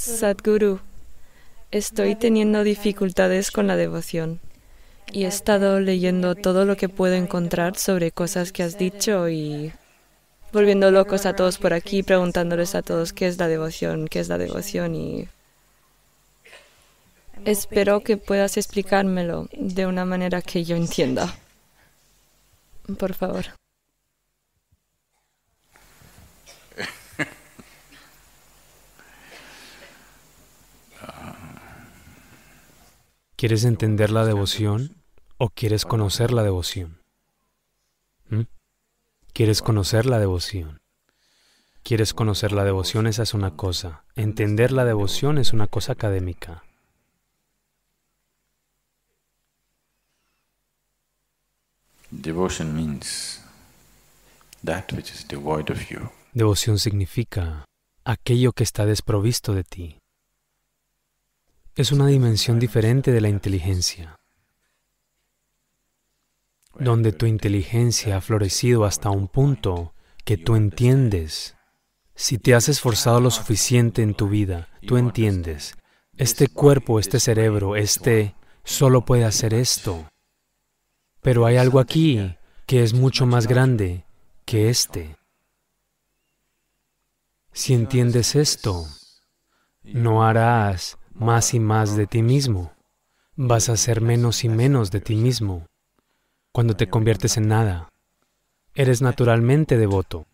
Sadhguru, estoy teniendo dificultades con la devoción y he estado leyendo todo lo que puedo encontrar sobre cosas que has dicho y volviendo locos a todos por aquí, preguntándoles a todos qué es la devoción, qué es la devoción y espero que puedas explicármelo de una manera que yo entienda. Por favor. ¿Quieres entender la devoción o quieres conocer la devoción? ¿Mm? ¿Quieres conocer la devoción? ¿Quieres conocer la devoción? Esa es una cosa. Entender la devoción es una cosa académica. Devoción significa aquello que está desprovisto de ti. Es una dimensión diferente de la inteligencia donde tu inteligencia ha florecido hasta un punto que tú entiendes. Si te has esforzado lo suficiente en tu vida, tú entiendes, este cuerpo, este cerebro, este solo puede hacer esto. Pero hay algo aquí que es mucho más grande que este. Si entiendes esto, no harás más y más de ti mismo. Vas a hacer menos y menos de ti mismo cuando te conviertes en nada. Eres naturalmente devoto.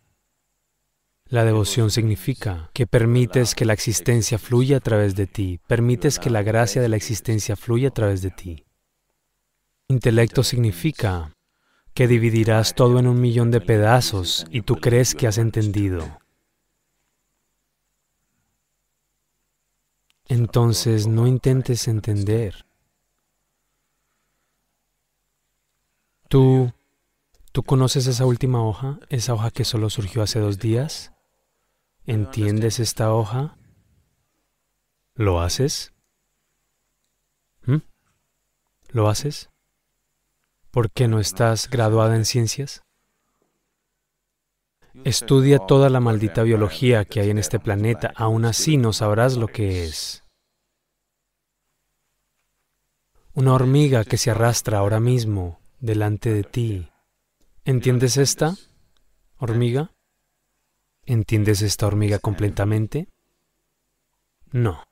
La devoción significa que permites que la existencia fluya a través de ti, permites que la gracia de la existencia fluya a través de ti. Intelecto significa que dividirás todo en un millón de pedazos y tú crees que has entendido. Entonces no intentes entender. ¿Tú, ¿Tú conoces esa última hoja? ¿Esa hoja que solo surgió hace dos días? ¿Entiendes esta hoja? ¿Lo haces? ¿Mm? ¿Lo haces? ¿Por qué no estás graduada en ciencias? Estudia toda la maldita biología que hay en este planeta, aún así no sabrás lo que es. Una hormiga que se arrastra ahora mismo delante de ti. ¿Entiendes esta hormiga? ¿Entiendes esta hormiga completamente? No.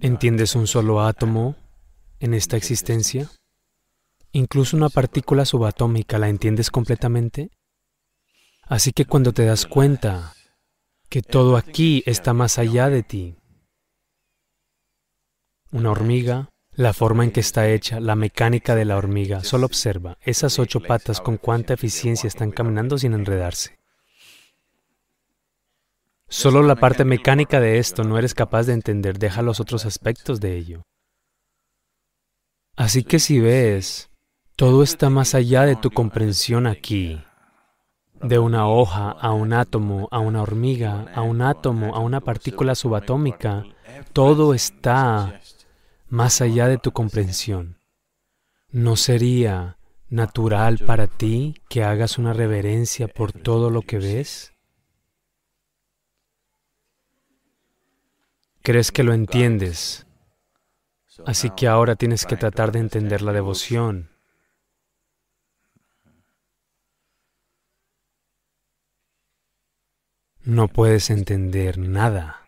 ¿Entiendes un solo átomo en esta existencia? Incluso una partícula subatómica, ¿la entiendes completamente? Así que cuando te das cuenta que todo aquí está más allá de ti, una hormiga, la forma en que está hecha, la mecánica de la hormiga. Solo observa esas ocho patas con cuánta eficiencia están caminando sin enredarse. Solo la parte mecánica de esto no eres capaz de entender, deja los otros aspectos de ello. Así que si ves, todo está más allá de tu comprensión aquí. De una hoja a un átomo, a una hormiga, a un átomo, a una partícula subatómica, todo está más allá de tu comprensión. ¿No sería natural para ti que hagas una reverencia por todo lo que ves? Crees que lo entiendes, así que ahora tienes que tratar de entender la devoción. No puedes entender nada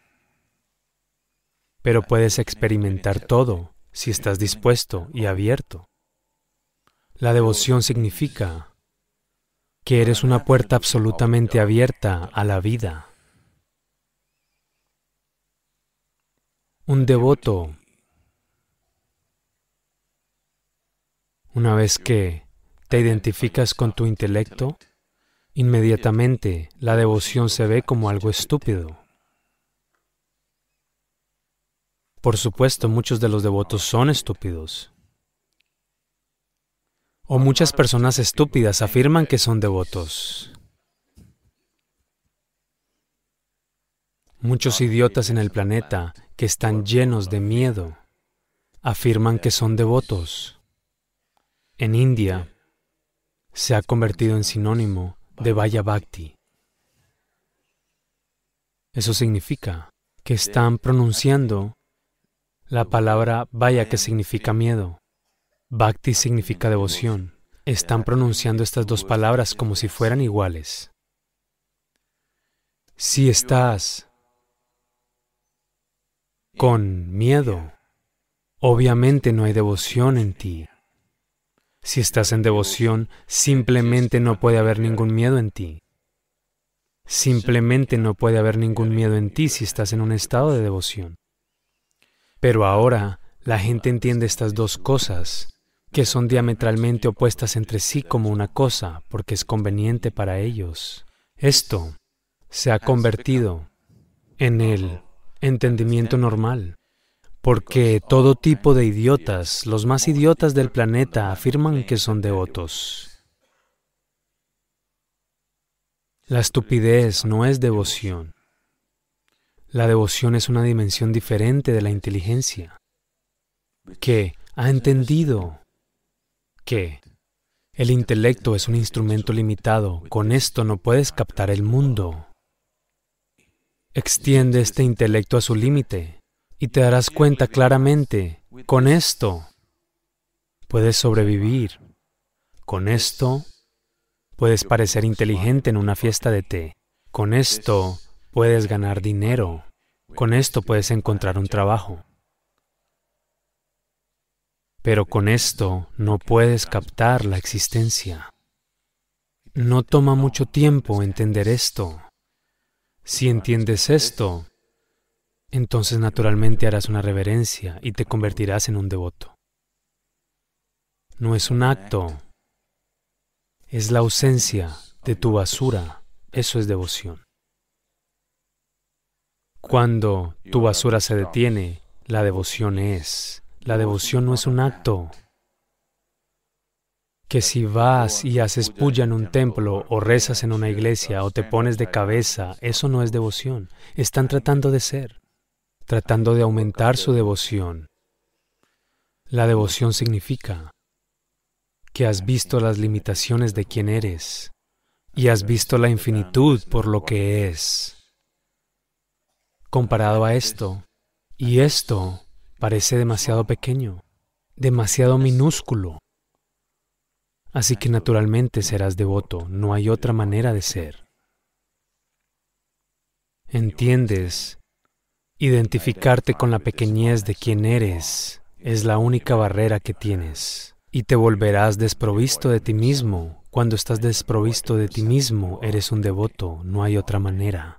pero puedes experimentar todo si estás dispuesto y abierto. La devoción significa que eres una puerta absolutamente abierta a la vida. Un devoto, una vez que te identificas con tu intelecto, inmediatamente la devoción se ve como algo estúpido. Por supuesto, muchos de los devotos son estúpidos. O muchas personas estúpidas afirman que son devotos. Muchos idiotas en el planeta que están llenos de miedo afirman que son devotos. En India se ha convertido en sinónimo de Vaya Bhakti. Eso significa que están pronunciando la palabra vaya que significa miedo. Bhakti significa devoción. Están pronunciando estas dos palabras como si fueran iguales. Si estás con miedo, obviamente no hay devoción en ti. Si estás en devoción, simplemente no puede haber ningún miedo en ti. Simplemente no puede haber ningún miedo en ti si estás en un estado de devoción. Pero ahora la gente entiende estas dos cosas, que son diametralmente opuestas entre sí como una cosa, porque es conveniente para ellos. Esto se ha convertido en el entendimiento normal, porque todo tipo de idiotas, los más idiotas del planeta, afirman que son devotos. La estupidez no es devoción. La devoción es una dimensión diferente de la inteligencia, que ha entendido que el intelecto es un instrumento limitado, con esto no puedes captar el mundo. Extiende este intelecto a su límite y te darás cuenta claramente, con esto puedes sobrevivir, con esto puedes parecer inteligente en una fiesta de té, con esto puedes ganar dinero, con esto puedes encontrar un trabajo. Pero con esto no puedes captar la existencia. No toma mucho tiempo entender esto. Si entiendes esto, entonces naturalmente harás una reverencia y te convertirás en un devoto. No es un acto, es la ausencia de tu basura, eso es devoción. Cuando tu basura se detiene, la devoción es. La devoción no es un acto, que si vas y haces puya en un templo o rezas en una iglesia o te pones de cabeza, eso no es devoción. Están tratando de ser, tratando de aumentar su devoción. La devoción significa que has visto las limitaciones de quien eres y has visto la infinitud por lo que es. Comparado a esto, y esto parece demasiado pequeño, demasiado minúsculo. Así que naturalmente serás devoto, no hay otra manera de ser. ¿Entiendes? Identificarte con la pequeñez de quien eres es la única barrera que tienes y te volverás desprovisto de ti mismo. Cuando estás desprovisto de ti mismo, eres un devoto, no hay otra manera.